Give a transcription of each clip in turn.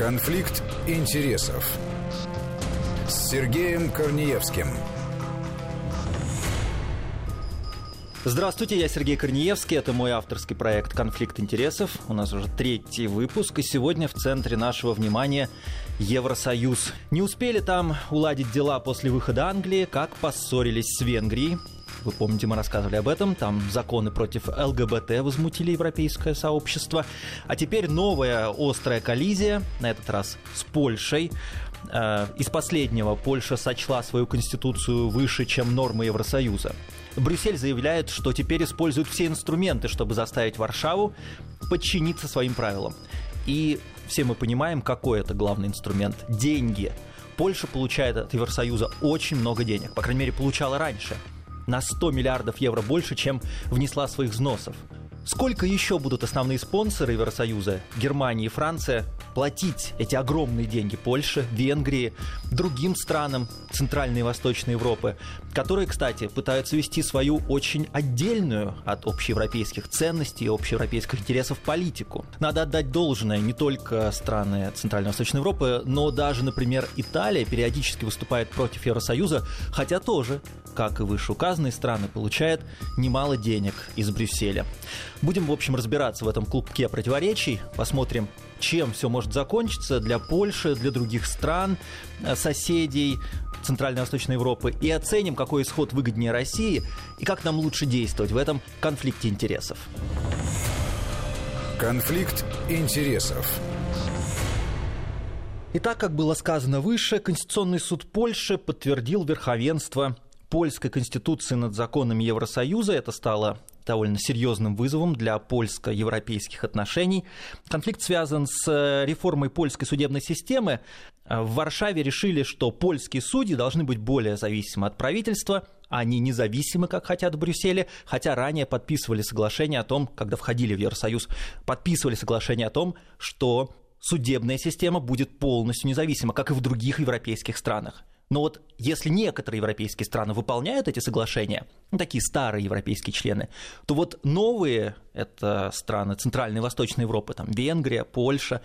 Конфликт интересов с Сергеем Корнеевским. Здравствуйте, я Сергей Корнеевский. Это мой авторский проект «Конфликт интересов». У нас уже третий выпуск, и сегодня в центре нашего внимания Евросоюз. Не успели там уладить дела после выхода Англии, как поссорились с Венгрией. Вы помните, мы рассказывали об этом. Там законы против ЛГБТ возмутили европейское сообщество. А теперь новая острая коллизия, на этот раз с Польшей. Э, из последнего Польша сочла свою конституцию выше, чем нормы Евросоюза. Брюссель заявляет, что теперь использует все инструменты, чтобы заставить Варшаву подчиниться своим правилам. И все мы понимаем, какой это главный инструмент – деньги. Польша получает от Евросоюза очень много денег, по крайней мере, получала раньше – на 100 миллиардов евро больше, чем внесла своих взносов. Сколько еще будут основные спонсоры Евросоюза, Германия и Франция, платить эти огромные деньги Польше, Венгрии, другим странам Центральной и Восточной Европы, которые, кстати, пытаются вести свою очень отдельную от общеевропейских ценностей и общеевропейских интересов политику. Надо отдать должное не только страны Центральной и Восточной Европы, но даже, например, Италия периодически выступает против Евросоюза, хотя тоже, как и вышеуказанные страны, получает немало денег из Брюсселя. Будем, в общем, разбираться в этом клубке противоречий, посмотрим, чем все может закончиться для Польши, для других стран, э, соседей Центральной и Восточной Европы, и оценим, какой исход выгоднее России и как нам лучше действовать в этом конфликте интересов. Конфликт интересов. Итак, как было сказано выше, Конституционный суд Польши подтвердил верховенство польской конституции над законами Евросоюза. Это стало довольно серьезным вызовом для польско-европейских отношений. Конфликт связан с э, реформой польской судебной системы. Э, в Варшаве решили, что польские судьи должны быть более зависимы от правительства, они независимы, как хотят в Брюсселе, хотя ранее подписывали соглашение о том, когда входили в Евросоюз, подписывали соглашение о том, что судебная система будет полностью независима, как и в других европейских странах. Но вот если некоторые европейские страны выполняют эти соглашения, ну, такие старые европейские члены, то вот новые, это страны Центральной и Восточной Европы, там Венгрия, Польша,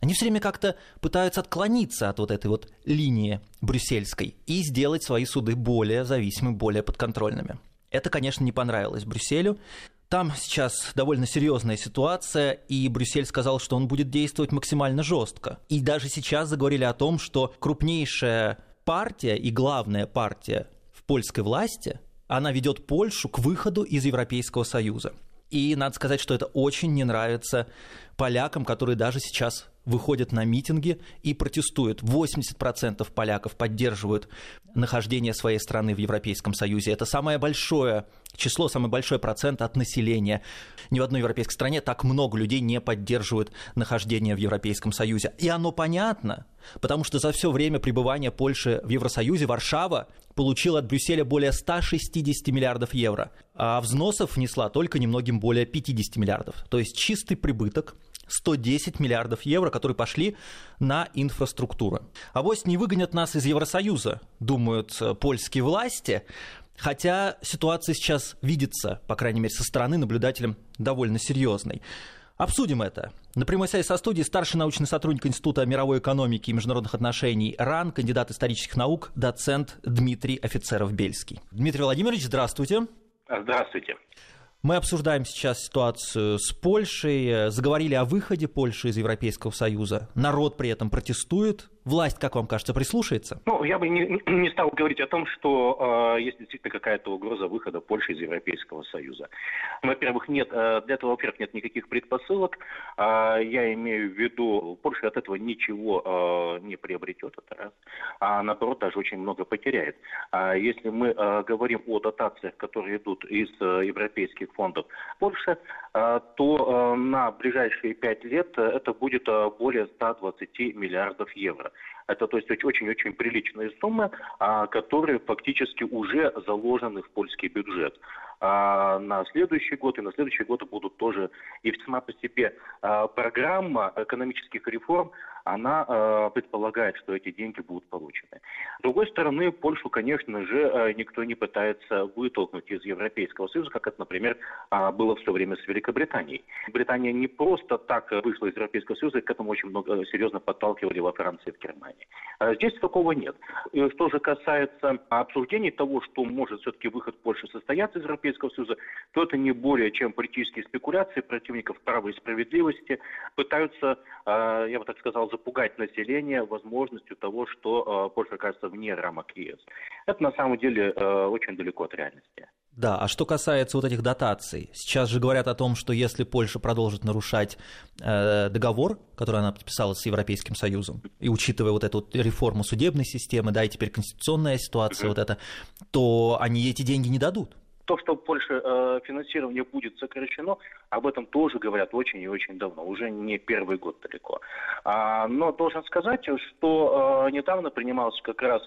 они все время как-то пытаются отклониться от вот этой вот линии брюссельской и сделать свои суды более зависимыми, более подконтрольными. Это, конечно, не понравилось Брюсселю. Там сейчас довольно серьезная ситуация, и Брюссель сказал, что он будет действовать максимально жестко. И даже сейчас заговорили о том, что крупнейшая партия и главная партия в польской власти, она ведет Польшу к выходу из Европейского Союза. И надо сказать, что это очень не нравится полякам, которые даже сейчас выходят на митинги и протестуют. 80% поляков поддерживают нахождение своей страны в Европейском Союзе. Это самое большое число, самый большой процент от населения. Ни в одной европейской стране так много людей не поддерживают нахождение в Европейском Союзе. И оно понятно, потому что за все время пребывания Польши в Евросоюзе Варшава получила от Брюсселя более 160 миллиардов евро, а взносов внесла только немногим более 50 миллиардов. То есть чистый прибыток 110 миллиардов евро, которые пошли на инфраструктуру. А вось не выгонят нас из Евросоюза, думают э, польские власти, хотя ситуация сейчас видится, по крайней мере, со стороны наблюдателям довольно серьезной. Обсудим это. На прямой связи со студией старший научный сотрудник Института мировой экономики и международных отношений РАН, кандидат исторических наук, доцент Дмитрий Офицеров-Бельский. Дмитрий Владимирович, здравствуйте. Здравствуйте. Мы обсуждаем сейчас ситуацию с Польшей, заговорили о выходе Польши из Европейского Союза. Народ при этом протестует. Власть, как вам кажется, прислушается? Ну, я бы не, не стал говорить о том, что э, есть действительно какая-то угроза выхода Польши из Европейского Союза. Во-первых, нет, э, для этого, во-первых, нет никаких предпосылок. Э, я имею в виду, Польша от этого ничего э, не приобретет, это раз. А наоборот, даже очень много потеряет. А если мы э, говорим о дотациях, которые идут из э, европейских фондов Польши, э, то э, на ближайшие пять лет это будет э, более 120 миллиардов евро. Это то есть очень-очень приличные суммы, а, которые фактически уже заложены в польский бюджет. А на следующий год и на следующий год будут тоже и сама по себе а, программа экономических реформ она э, предполагает, что эти деньги будут получены. С другой стороны, Польшу, конечно же, э, никто не пытается вытолкнуть из Европейского Союза, как это, например, э, было все время с Великобританией. Британия не просто так вышла из Европейского Союза, к этому очень много серьезно подталкивали во Франции и в Германии. А здесь такого нет. И что же касается обсуждений того, что может все-таки выход Польши состояться из Европейского Союза, то это не более чем политические спекуляции противников права и справедливости, пытаются, э, я бы так сказал, запугать население возможностью того, что э, Польша окажется вне рамок ЕС. Это на самом деле э, очень далеко от реальности. Да, а что касается вот этих дотаций, сейчас же говорят о том, что если Польша продолжит нарушать э, договор, который она подписала с Европейским Союзом, и учитывая вот эту вот реформу судебной системы, да, и теперь конституционная ситуация вот эта, то они эти деньги не дадут. То, что Польше э, финансирование будет сокращено, об этом тоже говорят очень и очень давно, уже не первый год далеко. А, но должен сказать, что э, недавно принимался как раз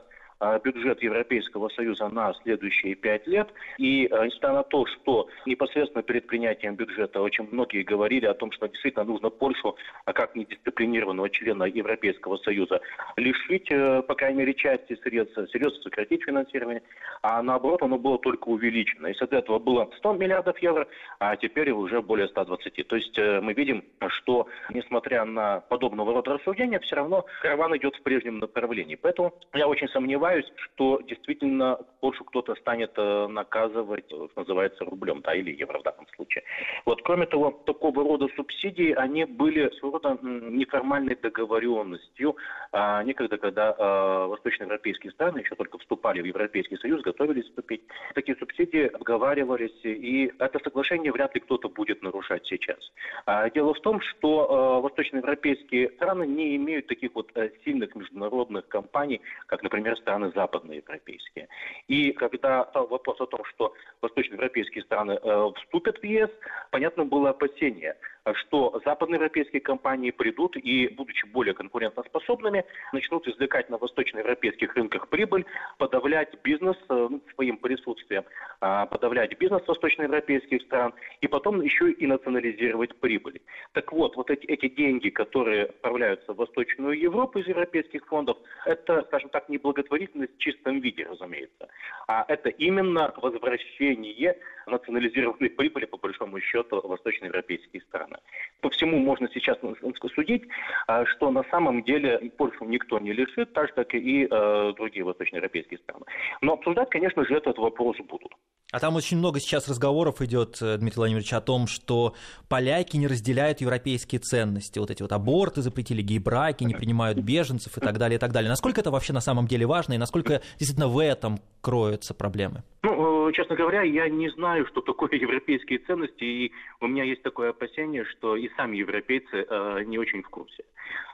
бюджет Европейского Союза на следующие пять лет. И а, несмотря на то, что непосредственно перед принятием бюджета очень многие говорили о том, что действительно нужно Польшу, а как недисциплинированного члена Европейского Союза, лишить, э, по крайней мере, части средств, серьезно сократить финансирование, а наоборот оно было только увеличено. Если до этого было 100 миллиардов евро, а теперь уже более 120. То есть э, мы видим, что несмотря на подобного рода рассуждения, все равно караван идет в прежнем направлении. Поэтому я очень сомневаюсь, сомневаюсь, что действительно Польшу кто-то станет э, наказывать, что называется, рублем, да, или евро в данном случае. Вот, кроме того, такого рода субсидии, они были своего рода неформальной договоренностью. А, некогда, когда а, восточноевропейские страны еще только вступали в Европейский Союз, готовились вступить, такие субсидии обговаривались, и это соглашение вряд ли кто-то будет нарушать сейчас. А, дело в том, что а, восточноевропейские страны не имеют таких вот сильных международных компаний, как, например, страны страны западноевропейские. И когда стал вопрос о том, что восточноевропейские страны э, вступят в ЕС, понятно было опасение – что западноевропейские компании придут и, будучи более конкурентоспособными, начнут извлекать на восточноевропейских рынках прибыль, подавлять бизнес э, ну, своим присутствием, а, подавлять бизнес восточноевропейских стран и потом еще и национализировать прибыль. Так вот, вот эти, эти деньги, которые отправляются в Восточную Европу из европейских фондов, это, скажем так, не благотворительность в чистом виде, разумеется, а это именно возвращение национализированной прибыли, по большому счету, восточноевропейские страны. По всему можно сейчас судить, а, что на самом деле Польшу никто не лишит, так же, как и э, другие восточноевропейские страны. Но обсуждать, конечно же, этот вопрос будут. А там очень много сейчас разговоров идет, э, Дмитрий Владимирович, о том, что поляки не разделяют европейские ценности. Вот эти вот аборты запретили, гей-браки, не принимают беженцев и так далее, и так далее. Насколько это вообще на самом деле важно и насколько действительно в этом кроются проблемы? Ну, э, честно говоря, я не знаю, что такое европейские ценности, и у меня есть такое опасение, что и сами европейцы э, не очень в курсе.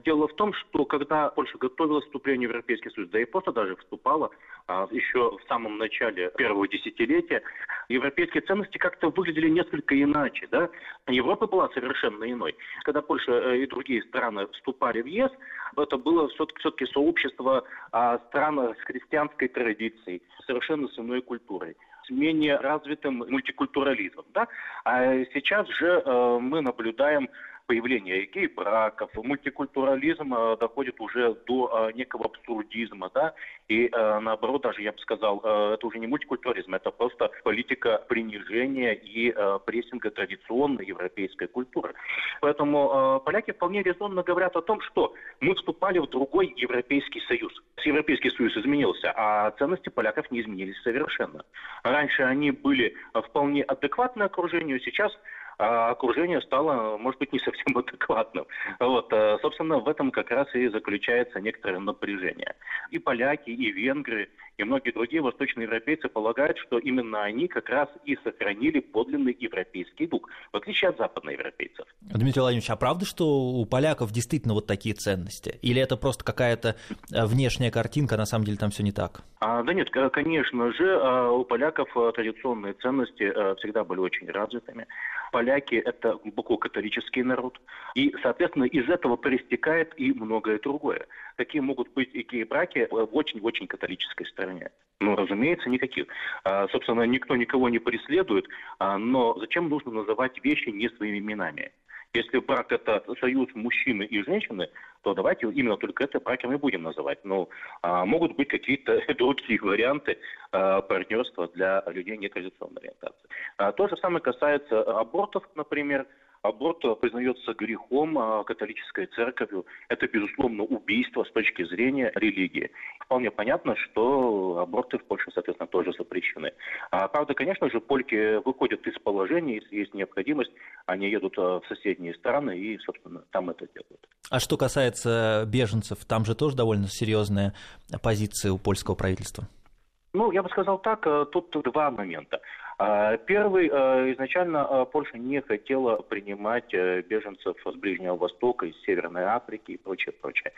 Дело в том, что когда Польша готовилась к вступлению в Европейский Союз, да и просто даже вступала а, еще в самом начале первого десятилетия, европейские ценности как-то выглядели несколько иначе. Да? Европа была совершенно иной. Когда Польша э, и другие страны вступали в ЕС, это было все-таки сообщество а, стран с христианской традицией, совершенно с иной культурой с менее развитым мультикультурализмом. Да? А сейчас же э, мы наблюдаем появление гей-браков, мультикультурализм э, доходит уже до э, некого абсурдизма, да, и э, наоборот, даже я бы сказал, это уже не мультикультурализм, это просто политика принижения и прессинга традиционной европейской культуры. Поэтому поляки вполне резонно говорят о том, что мы вступали в другой Европейский Союз. Европейский Союз изменился, а ценности поляков не изменились совершенно. Раньше они были вполне адекватны окружению, сейчас а окружение стало, может быть, не совсем адекватным. Вот, э, собственно, в этом как раз и заключается некоторое напряжение. И поляки, и венгры, и многие другие восточноевропейцы полагают, что именно они как раз и сохранили подлинный европейский дух, в отличие от западноевропейцев. Дмитрий Владимирович, а правда, что у поляков действительно вот такие ценности? Или это просто какая-то э, внешняя картинка, а на самом деле там все не так? А, да нет, конечно же, э, у поляков традиционные ценности всегда были очень развитыми поляки – это глубоко католический народ. И, соответственно, из этого проистекает и многое другое. Какие могут быть и гей-браки в очень-очень католической стране? Ну, разумеется, никаких. А, собственно, никто никого не преследует, а, но зачем нужно называть вещи не своими именами? Если брак это союз мужчины и женщины, то давайте именно только это браком и будем называть. Но а, могут быть какие-то другие варианты а, партнерства для людей нетрадиционной ориентации. А, то же самое касается абортов, например аборт признается грехом а, католической церковью. Это, безусловно, убийство с точки зрения религии. Вполне понятно, что аборты в Польше, соответственно, тоже запрещены. А, правда, конечно же, польки выходят из положения, если есть необходимость, они едут а, в соседние страны и, собственно, там это делают. А что касается беженцев, там же тоже довольно серьезная позиция у польского правительства? Ну, я бы сказал так, тут два момента. А, первый, э, изначально э, Польша не хотела принимать беженцев с Ближнего Востока, из Северной Африки и прочее, прочее.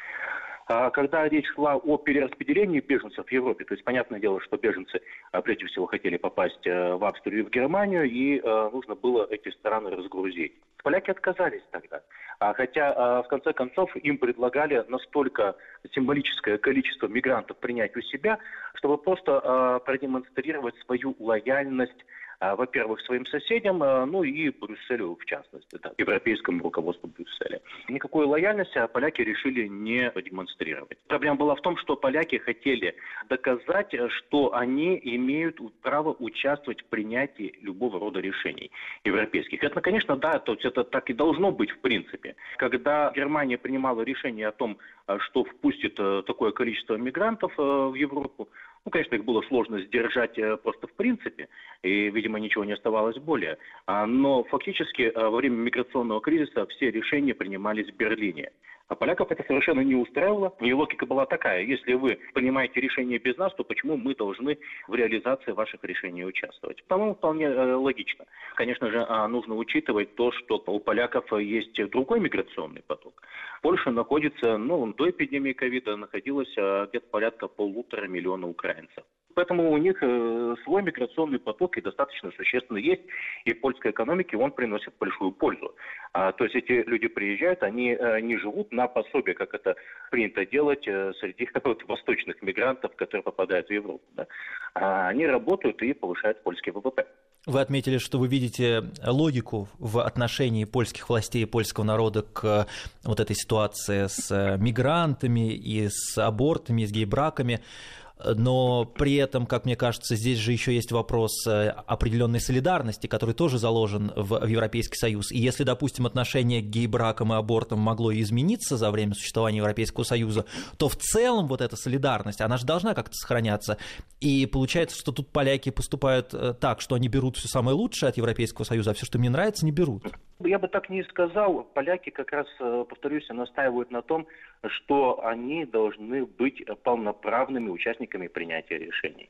А, когда речь шла о перераспределении беженцев в Европе, то есть понятное дело, что беженцы прежде всего хотели попасть в Австрию и в Германию, и нужно было эти страны разгрузить. Поляки отказались тогда. А хотя, а, в конце концов, им предлагали настолько символическое количество мигрантов принять у себя, чтобы просто а, продемонстрировать свою лояльность а, во-первых, своим соседям, а, ну и Брюсселю в частности, да, европейскому руководству Брюсселя. Никакой лояльности поляки решили не демонстрировать. Проблема была в том, что поляки хотели доказать, что они имеют право участвовать в принятии любого рода решений европейских. Это, конечно, да, то есть это так и должно быть в принципе. Когда Германия принимала решение о том, что впустит э, такое количество мигрантов э, в Европу, ну, конечно, их было сложно сдержать э, просто в принципе, и, видимо, ничего не оставалось более. А, но фактически э, во время миграционного кризиса все решения принимались в Берлине. А поляков это совершенно не устраивало. И логика была такая. Если вы принимаете решение без нас, то почему мы должны в реализации ваших решений участвовать? По-моему, вполне э, логично. Конечно же, а, нужно учитывать то, что у поляков есть другой миграционный поток. Польша находится, ну, до эпидемии ковида находилась а, где-то порядка полутора миллиона украинцев. Поэтому у них э, свой миграционный поток и достаточно существенно есть, и польской экономике он приносит большую пользу. А, то есть эти люди приезжают, они э, не живут на пособие, как это принято делать э, среди вот, восточных мигрантов, которые попадают в Европу. Да. А они работают и повышают польский ВВП. Вы отметили, что вы видите логику в отношении польских властей и польского народа к вот этой ситуации с мигрантами и с абортами, и с гей-браками но при этом, как мне кажется, здесь же еще есть вопрос э, определенной солидарности, который тоже заложен в, в Европейский Союз. И если, допустим, отношение к гей-бракам и абортам могло измениться за время существования Европейского Союза, то в целом вот эта солидарность, она же должна как-то сохраняться. И получается, что тут поляки поступают э, так, что они берут все самое лучшее от Европейского Союза, а все, что мне нравится, не берут. Я бы так не сказал. Поляки как раз, э, повторюсь, настаивают на том, что они должны быть полноправными участниками принятия решений.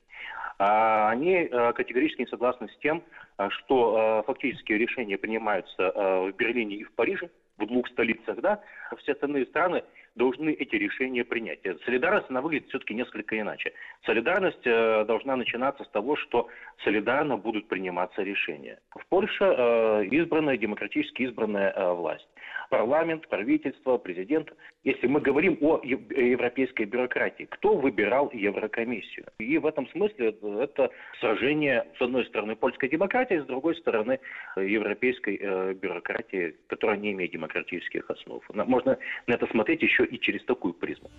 А они э, категорически не согласны с тем, э, что фактически решения принимаются в Берлине и в Париже, в двух столицах, да, все остальные страны должны эти решения принять. Солидарность, она выглядит все-таки несколько иначе. Солидарность э, должна начинаться с того, что солидарно будут приниматься решения. В Польше э, избранная, демократически избранная э, власть. Парламент, правительство, президент. Если мы говорим о европейской бюрократии, кто выбирал Еврокомиссию? И в этом смысле это сражение, с одной стороны, польской демократии, с другой стороны, европейской бюрократии, которая не имеет демократических основ. Можно на это смотреть еще и через такую призму.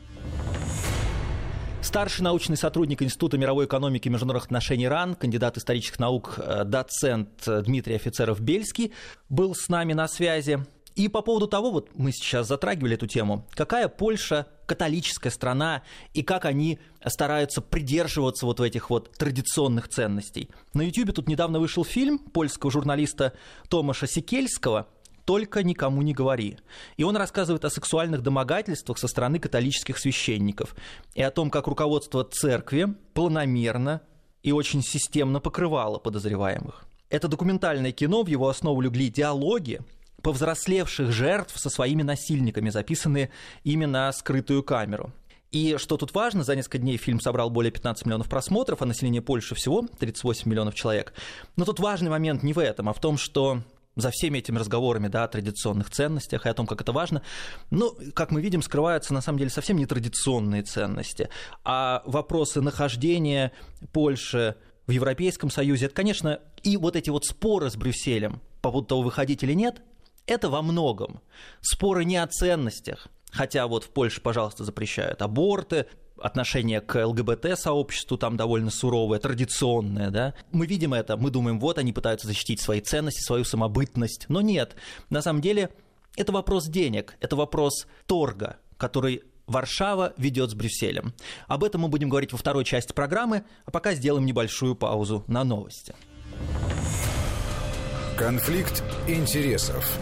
Старший научный сотрудник Института мировой экономики и международных отношений РАН, кандидат исторических наук, э, доцент Дмитрий Офицеров-Бельский был с нами на связи. И по поводу того, вот мы сейчас затрагивали эту тему, какая Польша католическая страна и как они стараются придерживаться вот в этих вот традиционных ценностей. На YouTube тут недавно вышел фильм польского журналиста Томаша Сикельского только никому не говори. И он рассказывает о сексуальных домогательствах со стороны католических священников и о том, как руководство церкви планомерно и очень системно покрывало подозреваемых. Это документальное кино, в его основу легли диалоги повзрослевших жертв со своими насильниками, записанные именно на скрытую камеру. И что тут важно, за несколько дней фильм собрал более 15 миллионов просмотров, а население Польши всего 38 миллионов человек. Но тут важный момент не в этом, а в том, что за всеми этими разговорами да, о традиционных ценностях и о том, как это важно, ну, как мы видим, скрываются на самом деле совсем не традиционные ценности, а вопросы нахождения Польши в Европейском Союзе, это, конечно, и вот эти вот споры с Брюсселем по поводу того, выходить или нет, Это во многом споры не о ценностях, хотя вот в Польше, пожалуйста, запрещают аборты, отношение к ЛГБТ-сообществу там довольно суровое, традиционное, да. Мы видим это, мы думаем, вот они пытаются защитить свои ценности, свою самобытность, но нет. На самом деле это вопрос денег, это вопрос торга, который Варшава ведет с Брюсселем. Об этом мы будем говорить во второй части программы, а пока сделаем небольшую паузу на новости. Конфликт интересов.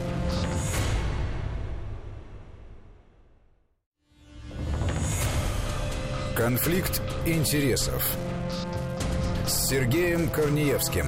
Конфликт интересов с Сергеем Корнеевским.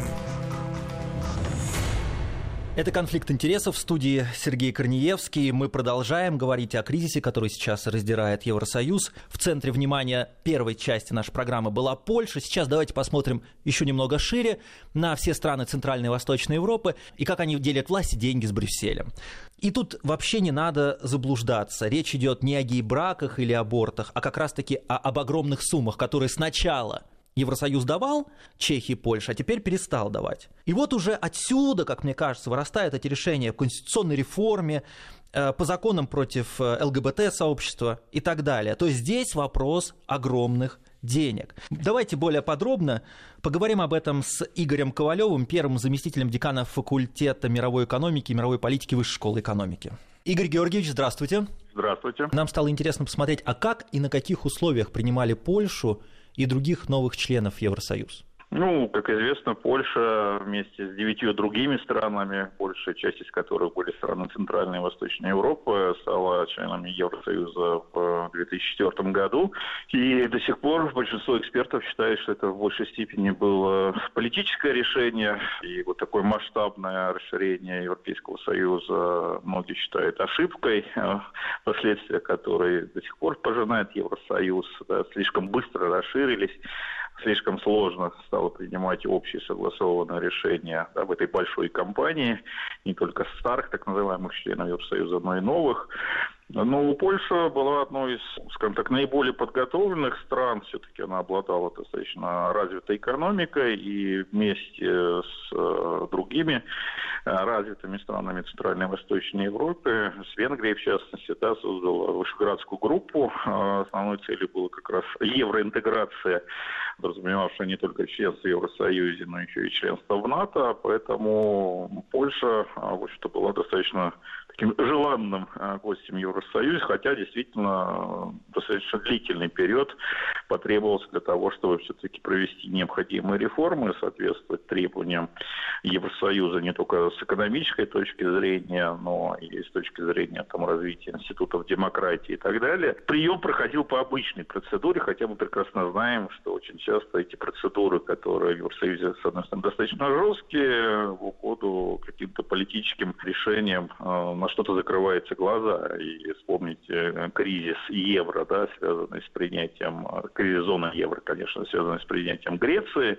Это «Конфликт интересов» в студии Сергей Корнеевский. Мы продолжаем говорить о кризисе, который сейчас раздирает Евросоюз. В центре внимания первой части нашей программы была Польша. Сейчас давайте посмотрим еще немного шире на все страны Центральной и Восточной Европы и как они делят власть и деньги с Брюсселем. И тут вообще не надо заблуждаться. Речь идет не о гей-браках или абортах, а как раз-таки о, об огромных суммах, которые сначала Евросоюз давал Чехии и Польше, а теперь перестал давать. И вот уже отсюда, как мне кажется, вырастают эти решения в конституционной реформе, э, по законам против э, ЛГБТ-сообщества и так далее. То есть здесь вопрос огромных денег. Давайте более подробно поговорим об этом с Игорем Ковалевым, первым заместителем декана факультета мировой экономики и мировой политики Высшей школы экономики. Игорь Георгиевич, здравствуйте. Здравствуйте. Нам стало интересно посмотреть, а как и на каких условиях принимали Польшу и других новых членов Евросоюза. Ну, как известно, Польша вместе с девятью другими странами, большая часть из которых были страны Центральной и Восточной Европы, стала членами Евросоюза в 2004 году. И до сих пор большинство экспертов считает, что это в большей степени было политическое решение. И вот такое масштабное расширение Европейского Союза многие считают ошибкой, последствия которой до сих пор пожинает Евросоюз. Да, слишком быстро расширились слишком сложно стало принимать общие согласованные решения да, в этой большой компании, не только старых так называемых членов Евросоюза, но и новых. Ну, Польша была одной из, скажем так, наиболее подготовленных стран. Все-таки она обладала достаточно развитой экономикой и вместе с э, другими э, развитыми странами Центральной и Восточной Европы, с Венгрией в частности, да, создала Вышеградскую группу. Э, основной целью была как раз евроинтеграция, подразумевавшая не только членство в Евросоюзе, но еще и членство в НАТО. Поэтому Польша, в общем-то, была достаточно таким желанным гостем Евросоюза хотя действительно э, достаточно длительный период потребовался для того, чтобы все-таки провести необходимые реформы, соответствовать требованиям Евросоюза не только с экономической точки зрения, но и с точки зрения там, развития институтов демократии и так далее. Прием проходил по обычной процедуре, хотя мы прекрасно знаем, что очень часто эти процедуры, которые в Евросоюзе, с одной стороны, достаточно жесткие, в уходу каким-то политическим решениям э, что-то закрываются глаза. И вспомните э, кризис евро, да, связанный с принятием, э, кризис зоны евро, конечно, связанный с принятием Греции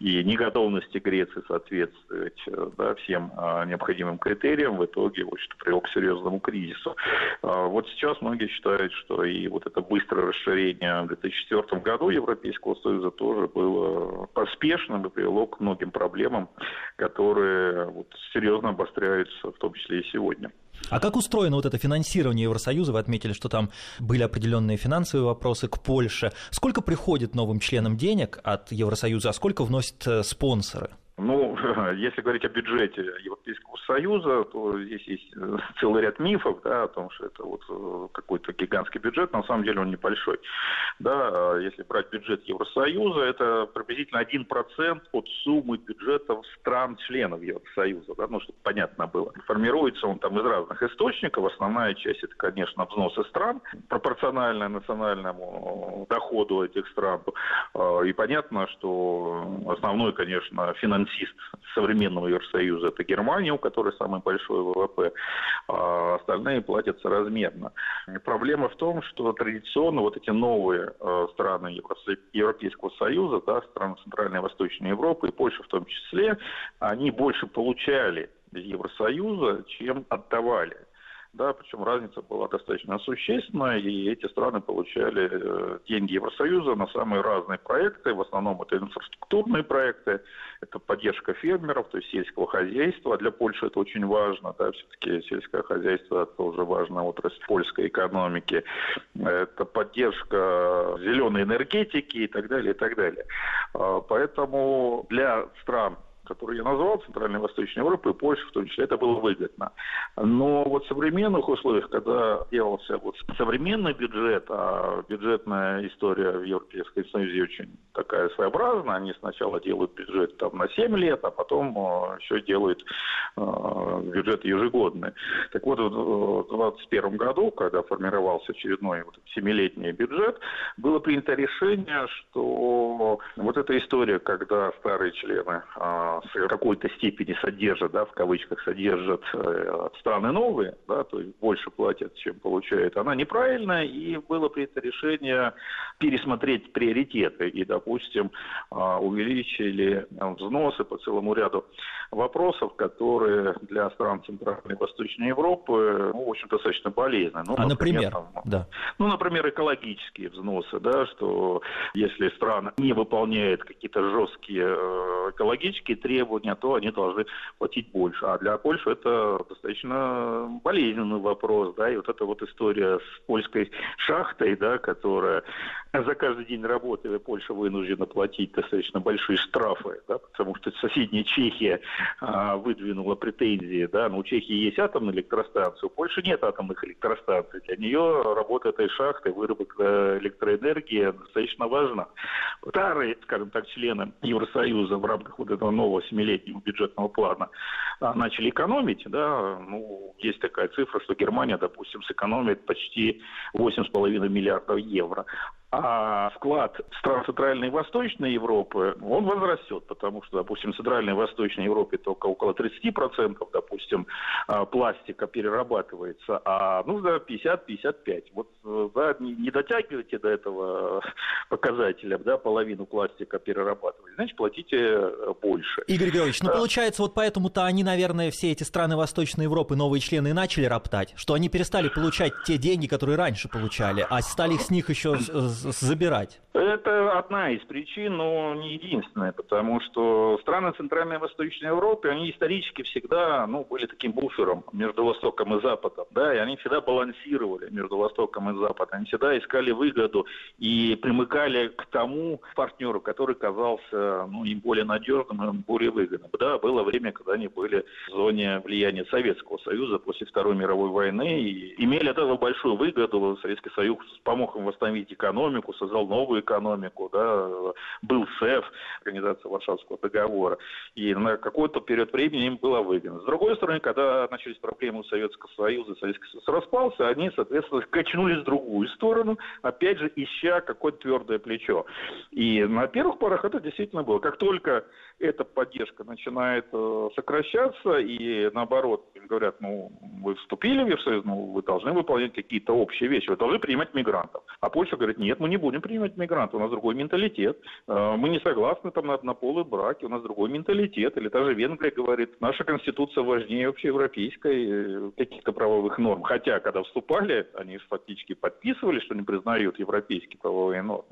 и неготовности Греции соответствовать э, да, всем необходимым критериям, в итоге вот, что привел к серьезному кризису. А вот сейчас многие считают, что и вот это быстрое расширение в 2004 году Европейского Союза тоже было поспешным и привело к многим проблемам, которые вот, серьезно обостряются, в том числе и сегодня. А как устроено вот это финансирование Евросоюза? Вы отметили, что там были определенные финансовые вопросы к Польше. Сколько приходит новым членам денег от Евросоюза, а сколько вносят э, спонсоры? Ну, если говорить о бюджете Европейского Союза, то здесь есть э, целый ряд мифов, да, о том, что это вот э, какой-то гигантский бюджет, на самом деле он небольшой. Да, а если брать бюджет Евросоюза, это приблизительно 1% от суммы бюджетов стран-членов Евросоюза, да, ну, чтобы понятно было. Формируется он там из разных источников, основная часть это, конечно, взносы стран, пропорциональная национальному доходу этих стран. И понятно, что основной, конечно, финансирование финансист современного Евросоюза – это Германия, у которой самый большой ВВП, а остальные платят соразмерно. Проблема в том, что традиционно вот эти новые э, страны Европейского Союза, да, страны Центральной и Восточной Европы, и Польша в том числе, они больше получали из Евросоюза, чем отдавали. Да, причем разница была достаточно существенная, и эти страны получали э, деньги Евросоюза на самые разные проекты, в основном это инфраструктурные проекты, это поддержка фермеров, то есть сельского хозяйства, для Польши это очень важно, да, все-таки сельское хозяйство тоже важная отрасль польской экономики, это поддержка зеленой энергетики и так далее, и так далее. А, поэтому для стран которые я назвал, Центральной и Восточной Европы, и Польши в том числе, это было выгодно. Но вот в современных условиях, когда делался вот современный бюджет, а бюджетная история в Европейском Союзе очень такая своеобразная, они сначала делают бюджет там на 7 лет, а потом э, еще делают э, бюджет ежегодный. Так вот, в 2021 году, когда формировался очередной вот, семилетний бюджет, было принято решение, что вот эта история, когда старые члены э, в какой-то степени содержат, да, в кавычках содержат э, страны новые, да, то есть больше платят, чем получают, она неправильная, и было принято решение пересмотреть приоритеты и, допустим, э, увеличили взносы по целому ряду вопросов, которые для стран Центральной и Восточной Европы, ну, в общем, достаточно болезненны. Ну, а, например, например там, да. ну, например, экологические взносы, да, что если страна не выполняет какие-то жесткие э, экологические требования, то они должны платить больше. А для Польши это достаточно болезненный вопрос, да, и вот эта вот история с польской шахтой, да, которая за каждый день работы Польша вынуждена платить достаточно большие штрафы, да, потому что соседняя Чехия а, выдвинула претензии, да, но у Чехии есть атомная электростанция, у Польши нет атомных электростанций, для нее работа этой шахты, выработка электроэнергии достаточно важна. Старые, скажем так, члены Евросоюза в рамках вот этого нового семилетнего бюджетного плана а, начали экономить, да, ну, есть такая цифра, что Германия, допустим, сэкономит почти 8,5 миллиардов евро а вклад стран Центральной и Восточной Европы, он возрастет, потому что, допустим, в Центральной и Восточной Европе только около 30%, допустим, а, пластика перерабатывается, а нужно 50-55. Вот э, да, не дотягивайте до этого показателя, да, половину пластика перерабатывать, значит, платите э, больше. Игорь Георгиевич, ну получается, вот поэтому-то они, наверное, все эти страны Восточной Европы, новые члены, и начали роптать, что они перестали получать те деньги, которые раньше получали, а стали с них еще забирать? Это одна из причин, но не единственная, потому что страны Центральной и Восточной Европы, они исторически всегда ну, были таким буфером между Востоком и Западом, да, и они всегда балансировали между Востоком и Западом, они всегда искали выгоду и примыкали к тому партнеру, который казался ну, им более надежным и более выгодным. Да, было время, когда они были в зоне влияния Советского Союза после Второй мировой войны и имели от этого большую выгоду. Советский Союз помог им восстановить экономику, создал новую экономику, да, был СЭФ, Организация Варшавского договора, и на какой-то период времени им было выгодно. С другой стороны, когда начались проблемы у Советского Союза, Советский Союз распался, они, соответственно, качнулись в другую сторону, опять же, ища какое-то твердое плечо. И на первых порах это действительно было. Как только эта поддержка начинает э, сокращаться, и наоборот, говорят, ну, вы вступили в Евросоюз, ну, вы должны выполнять какие-то общие вещи, вы должны принимать мигрантов. А Польша говорит, нет, мы не будем принимать мигрантов, у нас другой менталитет, э, мы не согласны там на однополые браки, у нас другой менталитет, или даже Венгрия говорит, наша конституция важнее общеевропейской э, каких-то правовых норм. Хотя, когда вступали, они фактически подписывали, что не признают европейские правовые нормы.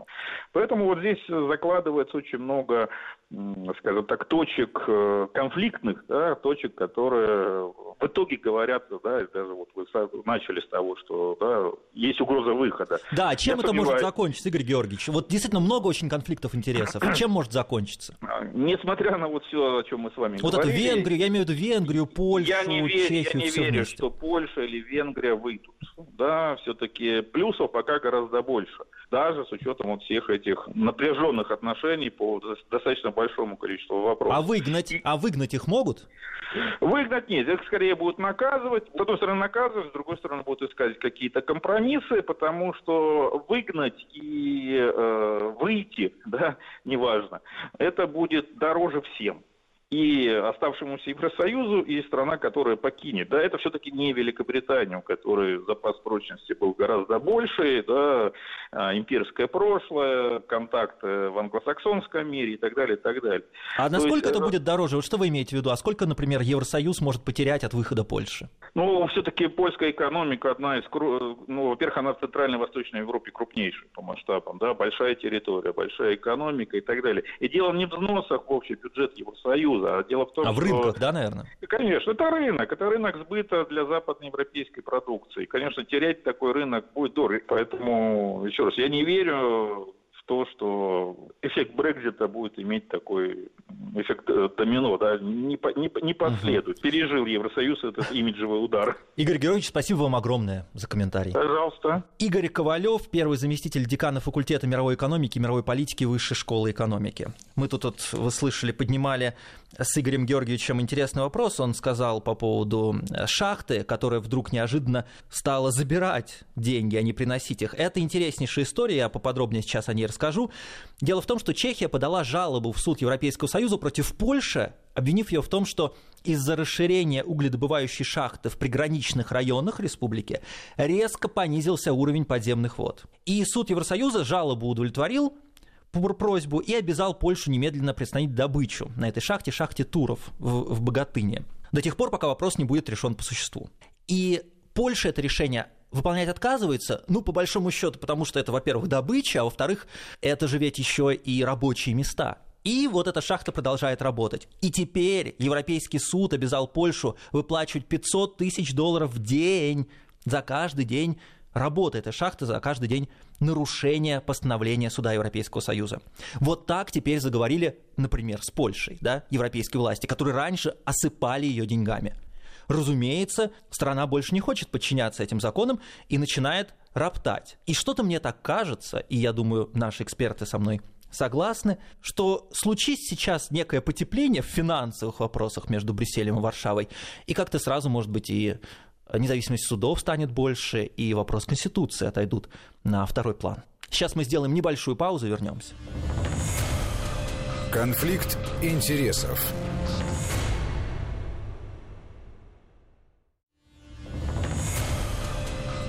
Поэтому вот здесь закладывается очень много скажем так, точек э, конфликтных, да, точек, которые в итоге говорят, да, даже вот вы начали с того, что да, есть угроза выхода. Да, чем Я это сомневаюсь... может закончиться, Игорь Георгиевич? Вот действительно много очень конфликтов интересов. Чем может закончиться? А, несмотря на вот все, о чем мы с вами вот говорили. Вот эту Венгрию, я имею в виду Венгрию, Польшу, я не верю, Чехию, Я не верю, вместе. что Польша или Венгрия выйдут. Да, все-таки плюсов пока гораздо больше. Даже с учетом вот всех этих напряженных отношений по достаточно большому количеству вопросов. А выгнать, а выгнать их могут? Выгнать нет, их скорее будут наказывать. С одной стороны наказывать, с другой стороны будут искать какие-то компромиссы, потому что выгнать и э, выйти, да, неважно, это будет дороже всем. И оставшемуся Евросоюзу, и страна, которая покинет. Да, это все-таки не Великобритания, у которой запас прочности был гораздо больше, да, а, имперское прошлое, контакты в англосаксонском мире и так далее, и так далее. А То насколько есть, это будет дороже? Вот что вы имеете в виду? А сколько, например, Евросоюз может потерять от выхода Польши? Ну, все-таки польская экономика одна из, ну, во-первых, она в Центральной и Восточной Европе крупнейшая по масштабам, да, большая территория, большая экономика и так далее. И дело не в взносах в общий бюджет Евросоюза, а дело в том, а что... в рынках, да, наверное? Конечно, это рынок, это рынок сбыта для западноевропейской продукции. Конечно, терять такой рынок будет дорого, поэтому, еще раз, я не верю то, что эффект Брекзита будет иметь такой эффект э, домино, да, не, не, не последует. Угу. Пережил Евросоюз этот имиджевый удар. Игорь Георгиевич, спасибо вам огромное за комментарий. Пожалуйста. Игорь Ковалев, первый заместитель декана факультета мировой экономики и мировой политики Высшей школы экономики. Мы тут, вот, вы слышали, поднимали с Игорем Георгиевичем интересный вопрос. Он сказал по поводу э, шахты, которая вдруг неожиданно стала забирать деньги, а не приносить их. Это интереснейшая история, я поподробнее сейчас о ней расскажу скажу. Дело в том, что Чехия подала жалобу в суд Европейского Союза против Польши, обвинив ее в том, что из-за расширения угледобывающей шахты в приграничных районах республики резко понизился уровень подземных вод. И суд Евросоюза жалобу удовлетворил, просьбу и обязал Польшу немедленно приостановить добычу на этой шахте, шахте Туров в, в Богатыне. До тех пор, пока вопрос не будет решен по существу. И Польша это решение выполнять отказывается, ну, по большому счету, потому что это, во-первых, добыча, а во-вторых, это же ведь еще и рабочие места. И вот эта шахта продолжает работать. И теперь Европейский суд обязал Польшу выплачивать 500 тысяч долларов в день за каждый день работы этой шахты, за каждый день нарушения постановления Суда Европейского Союза. Вот так теперь заговорили, например, с Польшей, да, европейские власти, которые раньше осыпали ее деньгами. Разумеется, страна больше не хочет подчиняться этим законам и начинает роптать. И что-то мне так кажется, и я думаю, наши эксперты со мной согласны, что случись сейчас некое потепление в финансовых вопросах между Брюсселем и Варшавой, и как-то сразу, может быть, и независимость судов станет больше, и вопрос Конституции отойдут на второй план. Сейчас мы сделаем небольшую паузу и вернемся. Конфликт интересов.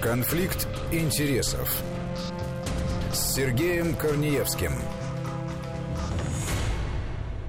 Конфликт интересов с Сергеем Корнеевским.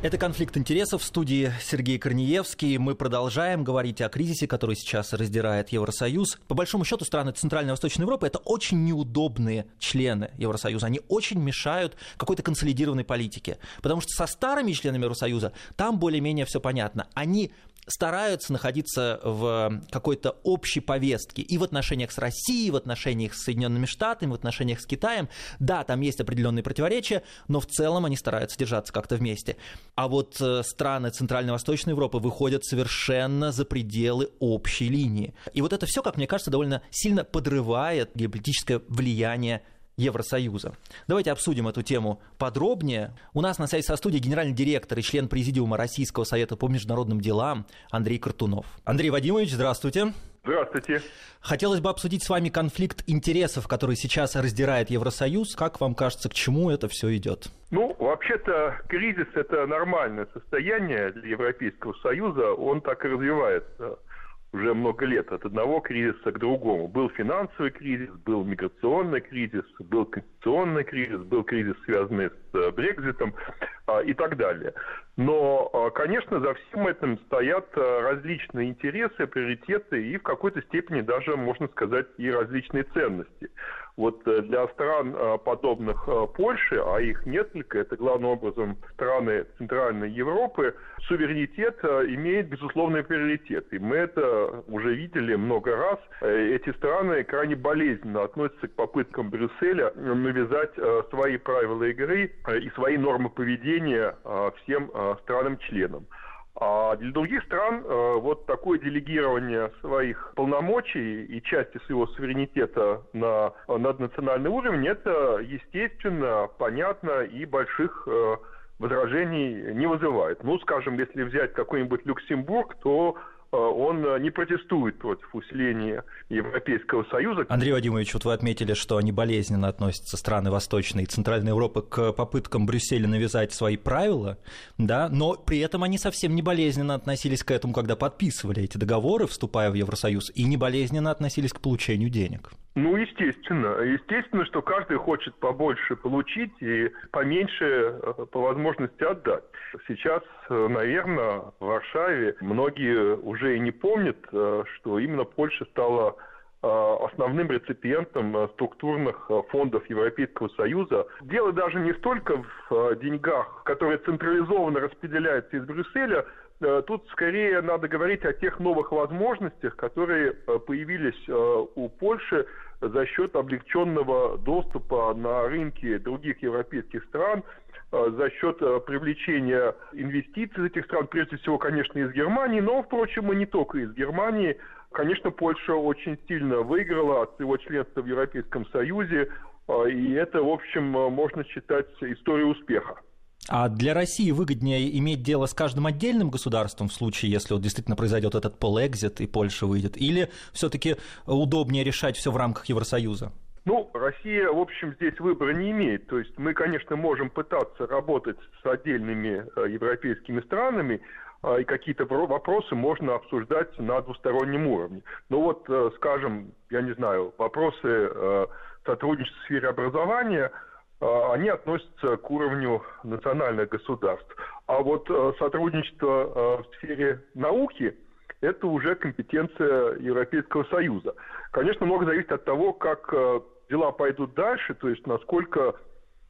Это «Конфликт интересов» в студии Сергей Корнеевский. Мы продолжаем говорить о кризисе, который сейчас раздирает Евросоюз. По большому счету, страны Центральной и Восточной Европы – это очень неудобные члены Евросоюза. Они очень мешают какой-то консолидированной политике. Потому что со старыми членами Евросоюза там более-менее все понятно. Они стараются находиться в какой-то общей повестке и в отношениях с Россией, и в отношениях с Соединенными Штатами, в отношениях с Китаем. Да, там есть определенные противоречия, но в целом они стараются держаться как-то вместе. А вот э, страны Центральной и Восточной Европы выходят совершенно за пределы общей линии. И вот это все, как мне кажется, довольно сильно подрывает геополитическое влияние Евросоюза. Давайте обсудим эту тему подробнее. У нас на связи со студией генеральный директор и член Президиума Российского совета по международным делам Андрей Картунов. Андрей Вадимович, здравствуйте. Здравствуйте. Хотелось бы обсудить с вами конфликт интересов, который сейчас раздирает Евросоюз. Как вам кажется, к чему это все идет? Ну, вообще-то кризис – это нормальное состояние для Европейского Союза. Он так и развивается уже много лет от одного кризиса к другому. Был финансовый кризис, был миграционный кризис, был конституционный кризис, был кризис, связанный с э, Брекзитом и так далее. Но, а, конечно, за всем этим стоят а, различные интересы, приоритеты и в какой-то степени даже, можно сказать, и различные ценности. Вот э, для стран, э, подобных э, Польше, а их несколько, это главным образом страны Центральной Европы, суверенитет имеет безусловный приоритет. И мы это уже видели много раз. Эти страны крайне болезненно относятся к попыткам Брюсселя навязать свои правила игры и свои нормы поведения всем странам-членам. А для других стран э, вот такое делегирование своих полномочий и части своего суверенитета на наднациональный уровень, это естественно, понятно и больших возражений не вызывает. Ну, скажем, если взять какой-нибудь Люксембург, то он э, не протестует против усиления Европейского Союза. Андрей Вадимович, вот вы отметили, что они болезненно относятся, страны Восточной и Центральной Европы, к попыткам Брюсселя навязать свои правила, да, но при этом они совсем не болезненно относились к этому, когда подписывали эти договоры, вступая в Евросоюз, и не болезненно относились к получению денег. Ну, естественно. Естественно, что каждый хочет побольше получить и поменьше э, по возможности отдать. Сейчас, э, наверное, в Варшаве многие уже и не помнят, э, что именно Польша стала основным реципиентом структурных фондов Европейского Союза. Дело даже не столько в деньгах, которые централизованно распределяются из Брюсселя, Тут скорее надо говорить о тех новых возможностях, которые появились у Польши за счет облегченного доступа на рынки других европейских стран, э, за счет э, привлечения инвестиций из этих стран, прежде всего, конечно, из Германии, но, впрочем, и не только из Германии. Конечно, Польша очень сильно выиграла от своего членства в Европейском Союзе, э, и это, в общем, можно считать историей успеха. А для России выгоднее иметь дело с каждым отдельным государством в случае, если вот действительно произойдет этот полэкзит и Польша выйдет, или все-таки удобнее решать все в рамках Евросоюза? Ну, Россия, в общем, здесь выбора не имеет. То есть мы, конечно, можем пытаться работать с отдельными э, европейскими странами, э, и какие-то вопросы можно обсуждать на двустороннем уровне. Но вот, э, скажем, я не знаю, вопросы сотрудничества в сфере образования – они относятся к уровню национальных государств. А вот э, сотрудничество э, в сфере науки – это уже компетенция Европейского Союза. Конечно, много зависит от того, как э, дела пойдут дальше, то есть насколько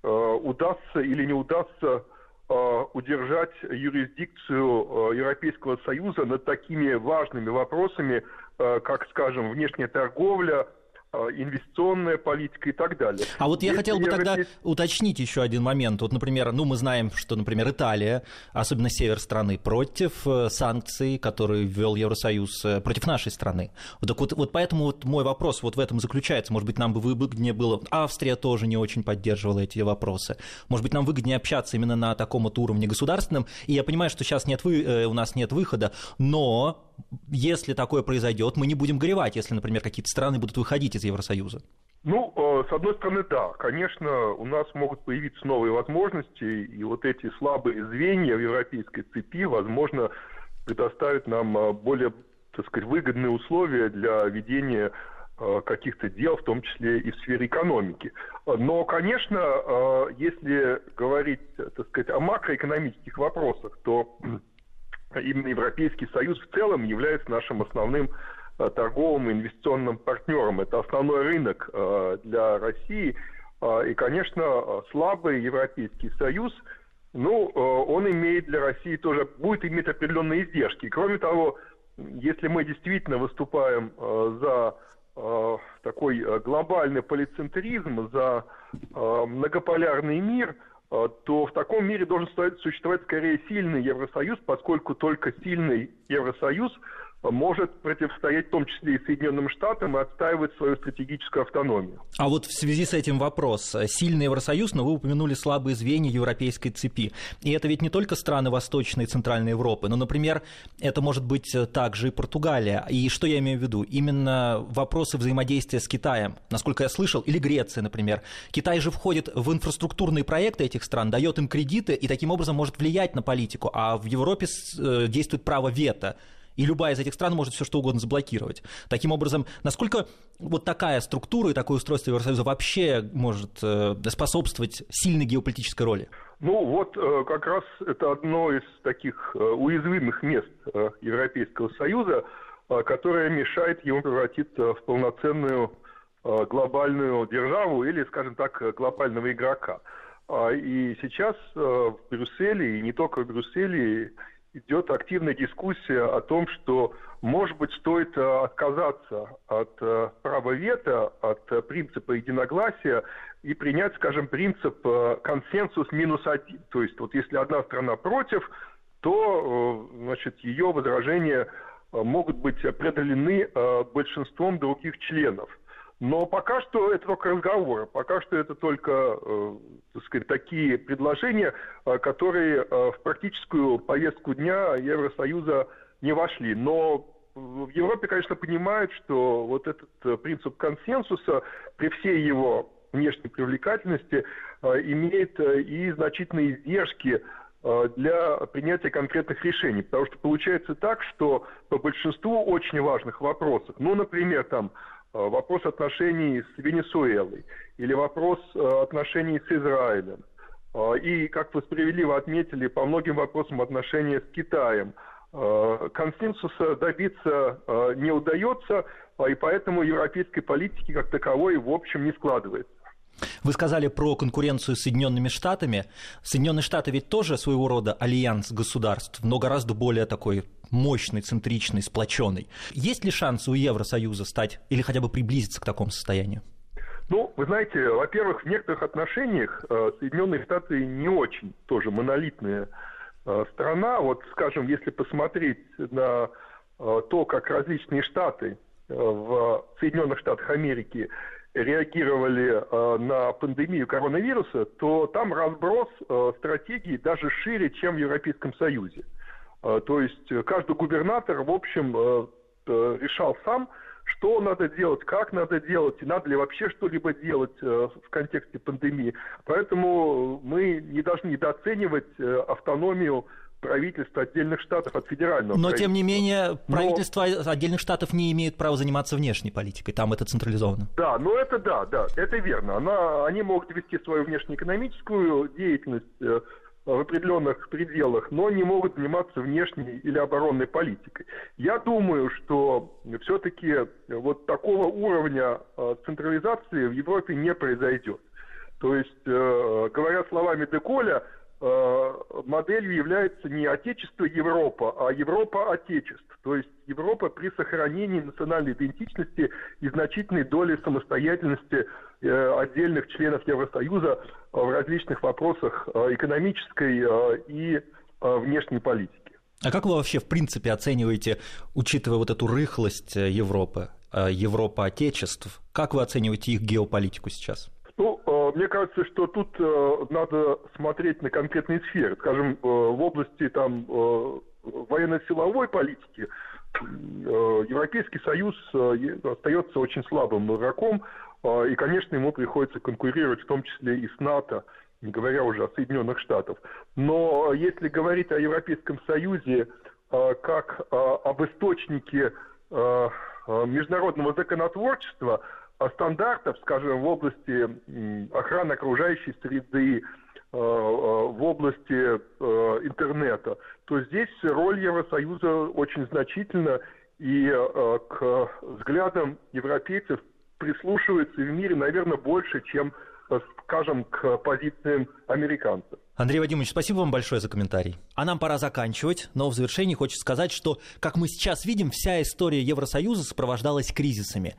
удастся или не удастся удержать юрисдикцию Европейского Союза над такими важными вопросами, как, скажем, внешняя торговля – а, инвестиционная политика и так далее. А вот я Если хотел бы тогда здесь... уточнить еще один момент. Вот, например, ну мы знаем, что, например, Италия, особенно север страны, против э, санкций, которые ввел Евросоюз э, против нашей страны. Так вот, вот поэтому вот мой вопрос вот в этом заключается. Может быть, нам бы выгоднее было... Австрия тоже не очень поддерживала эти вопросы. Может быть, нам выгоднее общаться именно на таком вот уровне государственном. И я понимаю, что сейчас нет вы... Э, у нас нет выхода, но если такое произойдет, мы не будем горевать, если, например, какие-то страны будут выходить из Евросоюза. Ну, э, с одной стороны, да, конечно, у нас могут появиться новые возможности, и вот эти слабые звенья в европейской цепи, возможно, предоставят нам э, более, так сказать, выгодные условия для ведения э, каких-то дел, в том числе и в сфере экономики. Но, конечно, если говорить, так сказать, о макроэкономических вопросах, то именно Европейский Союз в целом является нашим основным э, торговым и инвестиционным партнером. Это основной рынок э, для России. Э, и, конечно, слабый Европейский Союз, ну, он имеет для России тоже, будет иметь определенные издержки. Кроме того, если мы действительно выступаем за такой глобальный полицентризм, за многополярный мир – а, то в таком мире должен существовать скорее сильный Евросоюз, поскольку только сильный Евросоюз может противостоять в том числе и Соединенным Штатам и отстаивать свою стратегическую автономию. А вот в связи с этим вопрос. Сильный Евросоюз, но вы упомянули слабые звенья европейской цепи. И это ведь не только страны Восточной и Центральной Европы, но, например, это может быть также и Португалия. И что я имею в виду? Именно вопросы взаимодействия с Китаем. Насколько я слышал, или Греция, например. Китай же входит в инфраструктурные проекты этих стран, дает им кредиты и таким образом может влиять на политику. А в Европе э, действует право вето и любая из этих стран может все что угодно заблокировать. Таким образом, насколько вот такая структура и такое устройство Евросоюза вообще может э, способствовать сильной геополитической роли? Ну вот э, как раз это одно из таких э, уязвимых мест Европейского Союза, которое мешает ему превратиться в полноценную глобальную державу или, скажем так, глобального игрока. А, и сейчас в Брюсселе, и не только в Брюсселе, идет активная дискуссия о том, что, может быть, стоит э, отказаться от э, права вето, от э, принципа единогласия и принять, скажем, принцип консенсус минус один. То есть вот если одна страна против, то значит, ее возражения могут быть преодолены большинством других членов. Но пока что это только разговоры, пока что это только, э, так сказать, такие предложения, э, которые э, в практическую повестку дня Евросоюза не вошли. Но в Европе, конечно, понимают, что вот этот принцип консенсуса при всей его внешней привлекательности имеет и значительные издержки для принятия конкретных решений. Потому что получается так, что по большинству очень важных вопросов, ну, например, там вопрос отношений с Венесуэлой или вопрос отношений с Израилем, и, как вы справедливо отметили, по многим вопросам отношения с Китаем – Э, консенсуса добиться э, не удается, и поэтому европейской политики как таковой в общем не складывается. Вы сказали про конкуренцию с Соединенными Штатами. Соединенные Штаты ведь тоже своего рода альянс государств, но гораздо более такой мощный, центричный, сплоченный. Есть ли шанс у Евросоюза стать или хотя бы приблизиться к такому состоянию? Ну, вы знаете, во-первых, в некоторых отношениях э, Соединенные Штаты не очень тоже монолитные Э, страна. Вот, скажем, если посмотреть на э, то, как различные штаты в Соединенных Штатах Америки реагировали на пандемию коронавируса, то там разброс стратегий даже шире, чем в Европейском Союзе. То есть каждый губернатор, в общем, решал сам, что надо делать, как надо делать, и надо ли вообще что-либо делать э, в контексте пандемии. Поэтому мы не должны недооценивать э, автономию правительства отдельных штатов от федерального. Но, тем не менее, правительство но... отдельных штатов не имеет права заниматься внешней политикой, там это централизовано. Да, ну это да, да, это верно. Она, они могут вести свою внешнеэкономическую деятельность э, в определенных пределах, но не могут заниматься внешней или оборонной политикой. Я думаю, что все-таки вот такого уровня э, централизации в Европе не произойдет. То есть, э, говоря словами Деколя, э, моделью является не Отечество Европа, а Европа Отечество. То есть Европа при сохранении национальной идентичности и значительной доли самостоятельности Э, отдельных членов Евросоюза э, в различных вопросах э, экономической и внешней политики. А как вы вообще, в принципе, оцениваете, учитывая вот эту рыхлость Европы, Европа отечеств, как вы оцениваете их геополитику сейчас? Мне кажется, что тут надо смотреть на конкретные сферы. Скажем, в области там военно-силовой политики Европейский Союз остается очень слабым игроком, и, конечно, ему приходится конкурировать в том числе и с НАТО, не говоря уже о Соединенных Штатах. Но если говорить о Европейском Союзе как об источнике международного законотворчества, стандартов, скажем, в области охраны окружающей среды, в области интернета, то здесь роль Евросоюза очень значительна, и к взглядам европейцев прислушиваются в мире, наверное, больше, чем, э, скажем, к позициям американцев. Андрей Вадимович, спасибо вам большое за комментарий. А нам пора заканчивать, но в завершении хочется сказать, что, как мы сейчас видим, вся история Евросоюза сопровождалась кризисами.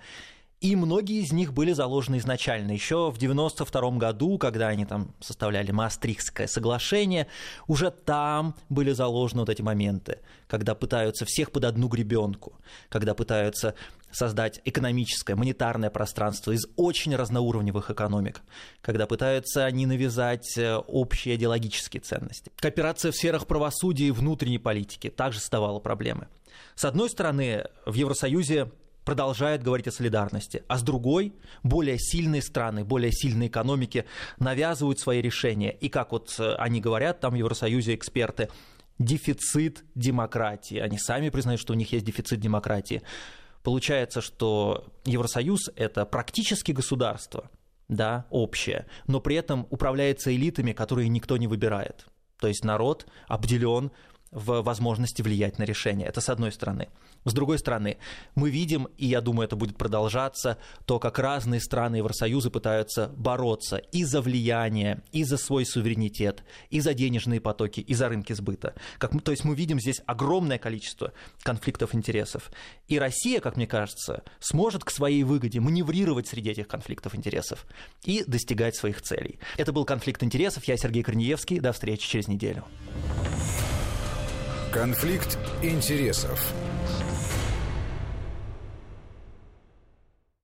И многие из них были заложены изначально. Еще в 1992 году, когда они там составляли Маастрихтское соглашение, уже там были заложены вот эти моменты, когда пытаются всех под одну гребенку, когда пытаются создать экономическое, монетарное пространство из очень разноуровневых экономик, когда пытаются они навязать э, общие идеологические ценности. Кооперация в сферах правосудия и внутренней политики также создавала проблемы. С одной стороны, в Евросоюзе продолжают говорить о солидарности, а с другой, более сильные страны, более сильные экономики навязывают свои решения. И как вот э, они говорят, там в Евросоюзе эксперты, дефицит демократии. Они сами признают, что у них есть дефицит демократии. Получается, что Евросоюз – это практически государство, да, общее, но при этом управляется элитами, которые никто не выбирает. То есть народ обделен в возможности влиять на решение. Это с одной стороны. С другой стороны, мы видим, и я думаю, это будет продолжаться, то, как разные страны Евросоюза пытаются бороться и за влияние, и за свой суверенитет, и за денежные потоки, и за рынки сбыта. Как, то есть мы видим здесь огромное количество конфликтов интересов. И Россия, как мне кажется, сможет к своей выгоде маневрировать среди этих конфликтов интересов и достигать своих целей. Это был конфликт интересов. Я Сергей Корнеевский. До встречи через неделю. Конфликт интересов.